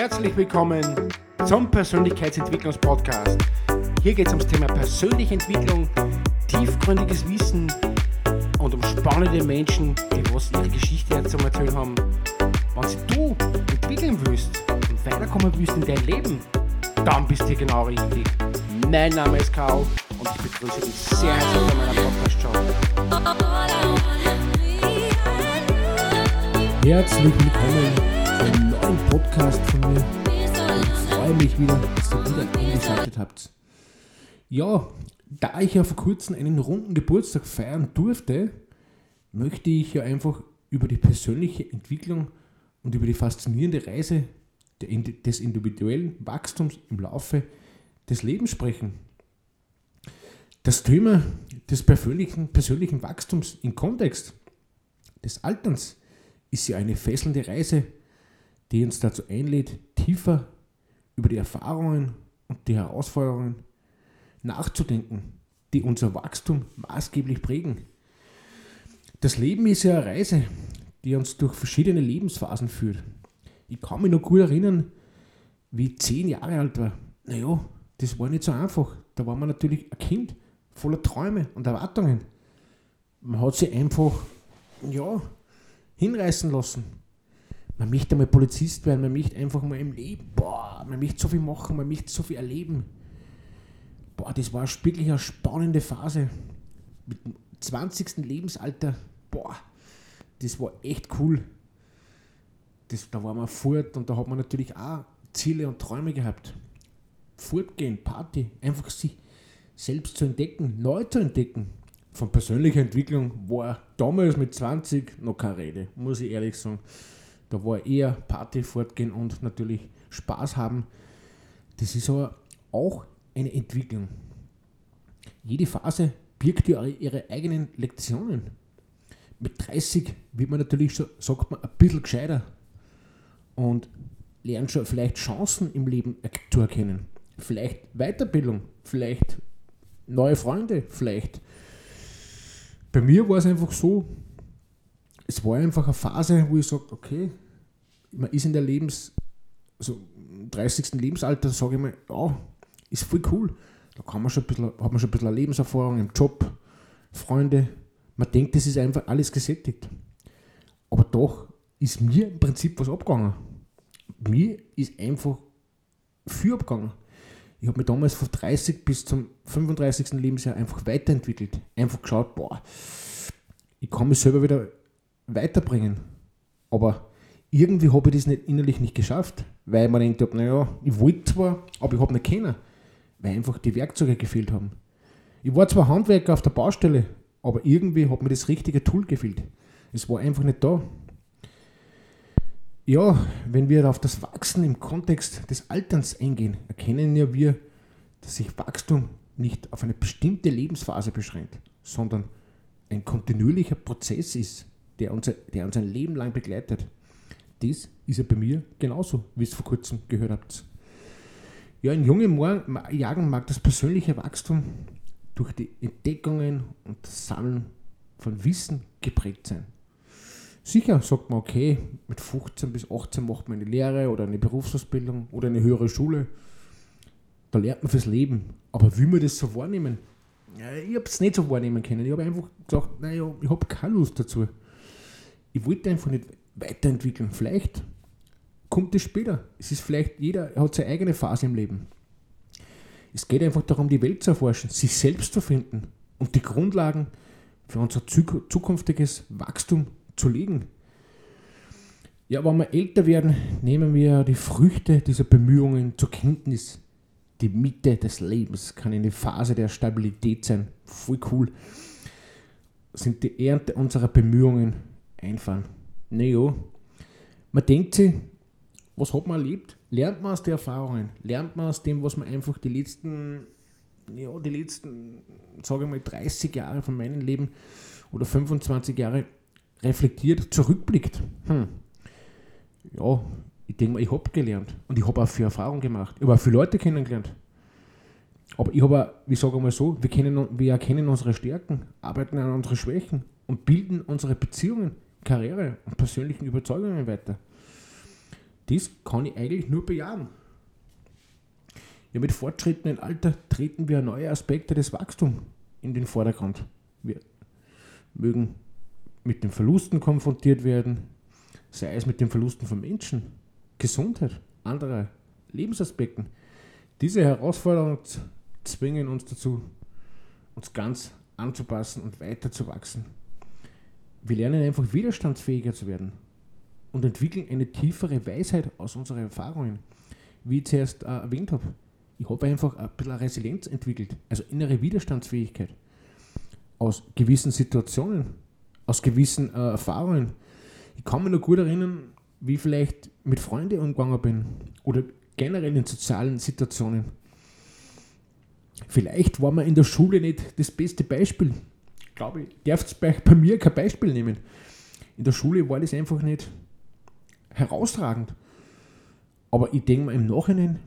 Herzlich willkommen zum Persönlichkeitsentwicklungspodcast. Hier geht es ums Thema persönliche Entwicklung, tiefgründiges Wissen und um spannende Menschen, die was ihre Geschichte zu erzählen haben. Wenn sie du entwickeln willst und weiterkommen willst in dein Leben, dann bist du hier genau richtig. Mein Name ist Karl und ich begrüße dich sehr herzlich in meiner Podcast-Show. Herzlich willkommen zum neuen Podcast von mir. Ich freue mich wieder, dass ihr wieder eingeschaltet habt. Ja, da ich ja vor kurzem einen runden Geburtstag feiern durfte, möchte ich ja einfach über die persönliche Entwicklung und über die faszinierende Reise des individuellen Wachstums im Laufe des Lebens sprechen. Das Thema des persönlichen, persönlichen Wachstums im Kontext des Alterns ist ja eine fesselnde Reise, die uns dazu einlädt, tiefer über die Erfahrungen und die Herausforderungen nachzudenken, die unser Wachstum maßgeblich prägen. Das Leben ist ja eine Reise, die uns durch verschiedene Lebensphasen führt. Ich kann mich noch gut erinnern, wie ich zehn Jahre alt war. Naja, das war nicht so einfach. Da war man natürlich ein Kind voller Träume und Erwartungen. Man hat sich einfach, ja, hinreißen lassen. Man möchte mal Polizist werden, man möchte einfach mal im Leben, boah, man möchte so viel machen, man möchte so viel erleben. Boah, das war wirklich eine spannende Phase. Mit dem 20. Lebensalter, boah, das war echt cool. Das, da war man fort und da hat man natürlich auch Ziele und Träume gehabt. Fortgehen, Party, einfach sich selbst zu entdecken, neu zu entdecken von persönlicher Entwicklung war damals mit 20 noch keine Rede, muss ich ehrlich sagen. Da war eher Party fortgehen und natürlich Spaß haben. Das ist aber auch eine Entwicklung. Jede Phase birgt ja ihre eigenen Lektionen. Mit 30 wird man natürlich schon, sagt man, ein bisschen gescheiter und lernt schon vielleicht Chancen im Leben zu erkennen. Vielleicht Weiterbildung, vielleicht neue Freunde, vielleicht bei mir war es einfach so, es war einfach eine Phase, wo ich sage, okay, man ist in der Lebens, so 30. Lebensalter, sage ich mal, ja, ist voll cool. Da kann man schon ein bisschen, hat man schon ein bisschen Lebenserfahrung im Job, Freunde. Man denkt, das ist einfach alles gesättigt. Aber doch ist mir im Prinzip was abgegangen. Mir ist einfach viel abgegangen. Ich habe mich damals von 30 bis zum 35. Lebensjahr einfach weiterentwickelt. Einfach geschaut, boah, ich kann mich selber wieder weiterbringen. Aber irgendwie habe ich das nicht innerlich nicht geschafft, weil gedacht habe, naja, ich wollte zwar, aber ich habe nicht können, weil einfach die Werkzeuge gefehlt haben. Ich war zwar Handwerker auf der Baustelle, aber irgendwie hat mir das richtige Tool gefehlt. Es war einfach nicht da. Ja, wenn wir auf das Wachsen im Kontext des Alterns eingehen, erkennen ja wir, dass sich Wachstum nicht auf eine bestimmte Lebensphase beschränkt, sondern ein kontinuierlicher Prozess ist, der uns, der uns ein Leben lang begleitet. Das ist ja bei mir genauso, wie es vor kurzem gehört habt. Ja, in jungen Jahren mag das persönliche Wachstum durch die Entdeckungen und das Sammeln von Wissen geprägt sein. Sicher sagt man, okay, mit 15 bis 18 macht man eine Lehre oder eine Berufsausbildung oder eine höhere Schule. Da lernt man fürs Leben. Aber wie man das so wahrnehmen? Ich habe es nicht so wahrnehmen können. Ich habe einfach gesagt, naja, ich habe keine Lust dazu. Ich wollte einfach nicht weiterentwickeln. Vielleicht kommt es später. Es ist vielleicht, jeder hat seine eigene Phase im Leben. Es geht einfach darum, die Welt zu erforschen, sich selbst zu finden und die Grundlagen für unser zukünftiges Wachstum zu legen. Ja, wenn wir älter werden, nehmen wir die Früchte dieser Bemühungen zur Kenntnis. Die Mitte des Lebens kann eine Phase der Stabilität sein. Voll cool. Sind die Ernte unserer Bemühungen einfahren. Naja, man denkt sich, was hat man erlebt? Lernt man aus den Erfahrungen? Lernt man aus dem, was man einfach die letzten, ja, die letzten, sage ich mal, 30 Jahre von meinem Leben oder 25 Jahre reflektiert zurückblickt, hm, ja, ich denke mal, ich habe gelernt und ich habe auch viel Erfahrung gemacht. Ich habe auch viele Leute kennengelernt. Aber ich habe, wie sage ich mal so, wir, kennen, wir erkennen unsere Stärken, arbeiten an unseren Schwächen und bilden unsere Beziehungen, Karriere und persönlichen Überzeugungen weiter. das kann ich eigentlich nur bejahen. Ja, mit fortschrittendem Alter treten wir neue Aspekte des Wachstums in den Vordergrund. Wir mögen mit den Verlusten konfrontiert werden, sei es mit den Verlusten von Menschen, Gesundheit, anderer Lebensaspekten. Diese Herausforderungen zwingen uns dazu, uns ganz anzupassen und weiter zu wachsen. Wir lernen einfach widerstandsfähiger zu werden und entwickeln eine tiefere Weisheit aus unseren Erfahrungen. Wie ich zuerst äh, erwähnt habe, ich habe einfach ein bisschen Resilienz entwickelt, also innere Widerstandsfähigkeit aus gewissen Situationen, aus gewissen äh, Erfahrungen. Ich kann mich noch gut erinnern, wie ich vielleicht mit Freunden umgegangen bin oder generell in sozialen Situationen. Vielleicht war man in der Schule nicht das beste Beispiel. Ich glaube, ich darf bei, bei mir kein Beispiel nehmen. In der Schule war das einfach nicht herausragend. Aber ich denke mal, im Nachhinein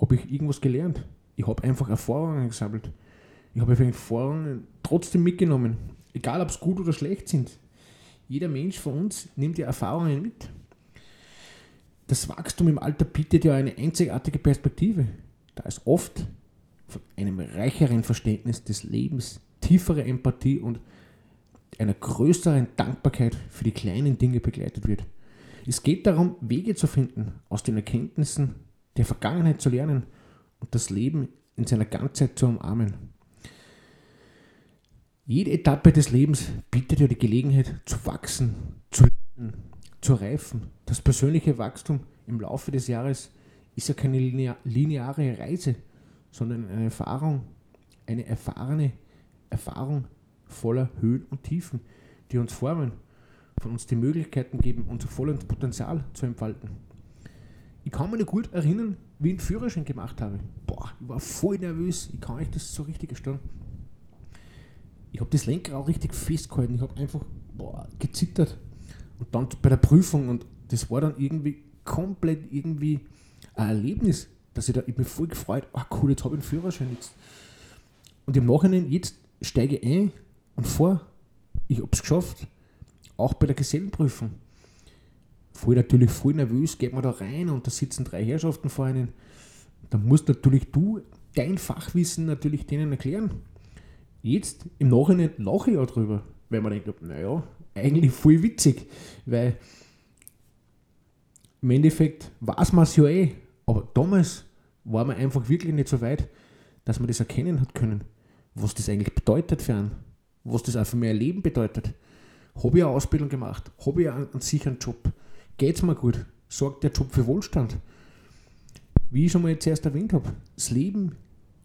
habe ich irgendwas gelernt. Ich habe einfach Erfahrungen gesammelt. Ich habe Erfahrungen trotzdem mitgenommen. Egal, ob es gut oder schlecht sind. Jeder Mensch von uns nimmt ja Erfahrungen mit. Das Wachstum im Alter bietet ja eine einzigartige Perspektive, da es oft von einem reicheren Verständnis des Lebens, tieferer Empathie und einer größeren Dankbarkeit für die kleinen Dinge begleitet wird. Es geht darum, Wege zu finden, aus den Erkenntnissen der Vergangenheit zu lernen und das Leben in seiner Ganzheit zu umarmen. Jede Etappe des Lebens bietet ja die Gelegenheit zu wachsen, zu lernen, zu reifen. Das persönliche Wachstum im Laufe des Jahres ist ja keine lineare Reise, sondern eine Erfahrung, eine erfahrene Erfahrung voller Höhen und Tiefen, die uns formen, von uns die Möglichkeiten geben, unser volles Potenzial zu entfalten. Ich kann mich noch gut erinnern, wie ich einen Führerschein gemacht habe. Boah, ich war voll nervös, ich kann euch das so richtig erstellen. Ich habe das Lenkrad auch richtig festgehalten, ich habe einfach boah, gezittert. Und dann bei der Prüfung, und das war dann irgendwie komplett irgendwie ein Erlebnis, dass ich da, ich bin voll gefreut, ah cool, jetzt habe ich einen Führerschein jetzt. Und im Nachhinein, jetzt steige ein und vor, ich habe es geschafft, auch bei der Gesellenprüfung. Voll natürlich voll nervös, geht man da rein und da sitzen drei Herrschaften vor einem. Da musst natürlich du dein Fachwissen natürlich denen erklären. Jetzt im Nachhinein lache ich auch drüber, weil man denkt, naja, eigentlich voll witzig, weil im Endeffekt weiß man es ja eh, aber damals war man einfach wirklich nicht so weit, dass man das erkennen hat können, was das eigentlich bedeutet für einen, was das für mein Leben bedeutet. Habe ich eine Ausbildung gemacht? Habe ich einen, einen sicheren Job? Geht es mir gut? Sorgt der Job für Wohlstand? Wie ich schon mal jetzt erst erwähnt habe, das Leben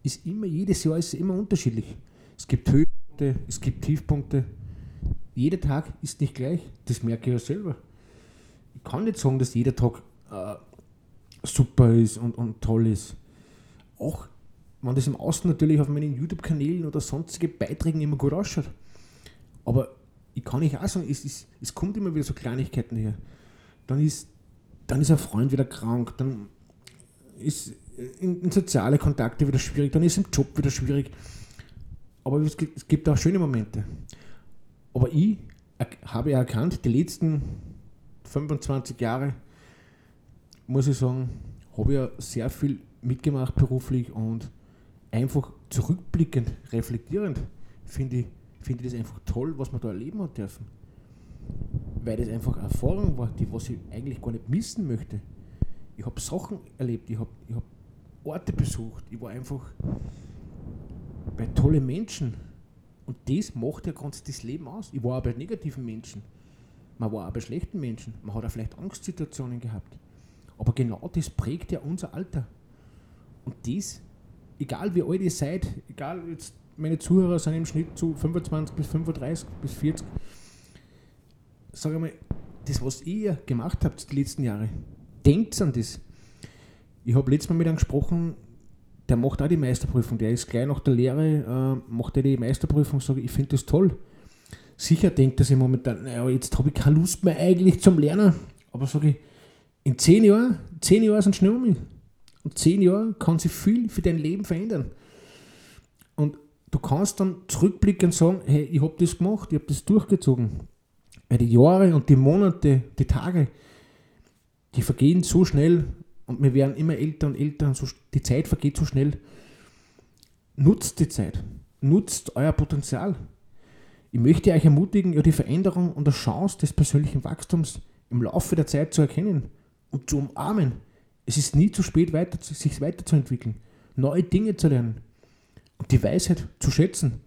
ist immer, jedes Jahr ist immer unterschiedlich. Es gibt Höhepunkte, es gibt Tiefpunkte. Jeder Tag ist nicht gleich, das merke ich ja selber. Ich kann nicht sagen, dass jeder Tag äh, super ist und, und toll ist. Auch wenn das im Außen natürlich auf meinen YouTube-Kanälen oder sonstige Beiträgen immer gut ausschaut. Aber ich kann nicht auch sagen, es, es, es kommt immer wieder so Kleinigkeiten her. Dann ist, dann ist ein Freund wieder krank, dann ist in, in soziale Kontakte wieder schwierig, dann ist im Job wieder schwierig. Aber es gibt, es gibt auch schöne Momente. Aber ich habe erkannt, die letzten 25 Jahre, muss ich sagen, habe ich ja sehr viel mitgemacht beruflich und einfach zurückblickend, reflektierend finde ich, finde ich das einfach toll, was man da erleben hat dürfen. Weil das einfach eine Erfahrung war, die was ich eigentlich gar nicht missen möchte. Ich habe Sachen erlebt, ich habe ich hab Orte besucht, ich war einfach bei tollen Menschen. Und das macht ja ganz das Leben aus. Ich war auch bei negativen Menschen. Man war auch bei schlechten Menschen. Man hat auch vielleicht Angstsituationen gehabt. Aber genau das prägt ja unser Alter. Und das, egal wie alt ihr seid, egal jetzt meine Zuhörer sind im Schnitt zu 25 bis 35 bis 40, sage mal, das, was ihr gemacht habt die letzten Jahre, denkt an das. Ich habe letztes Mal mit einem gesprochen, der macht auch die Meisterprüfung, der ist gleich nach der Lehre, äh, macht er die Meisterprüfung, sage ich, finde das toll. Sicher denkt er sich momentan, naja, jetzt habe ich keine Lust mehr eigentlich zum Lernen, aber sage ich, in zehn Jahren, zehn Jahre sind schnell um mich. Und zehn Jahre kann sich viel für dein Leben verändern. Und du kannst dann zurückblicken und sagen, hey, ich habe das gemacht, ich habe das durchgezogen. Weil die Jahre und die Monate, die Tage, die vergehen so schnell und wir werden immer älter und älter und so, die Zeit vergeht so schnell. Nutzt die Zeit, nutzt euer Potenzial. Ich möchte euch ermutigen, ja, die Veränderung und die Chance des persönlichen Wachstums im Laufe der Zeit zu erkennen und zu umarmen. Es ist nie zu spät, weiter, sich weiterzuentwickeln, neue Dinge zu lernen und die Weisheit zu schätzen,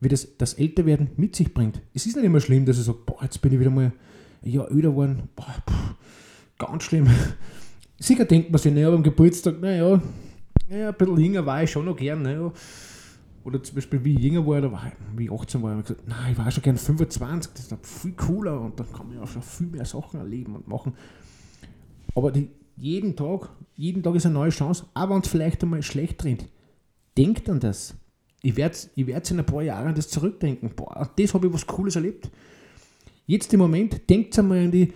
wie das, das Älterwerden mit sich bringt. Es ist nicht immer schlimm, dass ich sage, boah, jetzt bin ich wieder mal ein Jahr älter geworden, boah, pff, ganz schlimm. Sicher denkt man sich, naja, beim Geburtstag, naja, naja, ein bisschen jünger war ich schon noch gern, naja. Oder zum Beispiel, wie ich jünger war, ich, wie ich 18 war, habe ich gesagt, nein, ich war schon gern 25, das ist viel cooler und dann kann man ja schon viel mehr Sachen erleben und machen. Aber die, jeden Tag, jeden Tag ist eine neue Chance, aber wenn es vielleicht einmal schlecht rennt. Denkt an das. Ich werde ich werd in ein paar Jahren das zurückdenken. Boah, das habe ich was Cooles erlebt. Jetzt im Moment, denkt einmal an, die,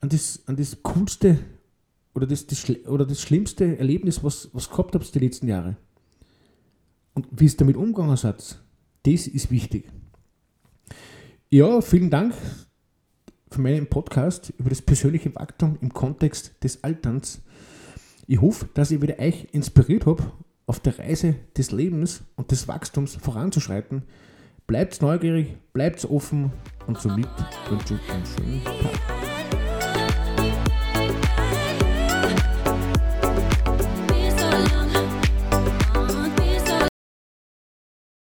an, das, an das coolste oder das, das, oder das schlimmste Erlebnis, was, was gehabt habt die letzten Jahre. Und wie es damit umgegangen seid, das ist wichtig. Ja, vielen Dank für meinen Podcast über das persönliche Wachstum im Kontext des Alterns. Ich hoffe, dass ich wieder euch inspiriert habe, auf der Reise des Lebens und des Wachstums voranzuschreiten. Bleibt neugierig, bleibt offen und somit wünsche ich einen schönen Tag.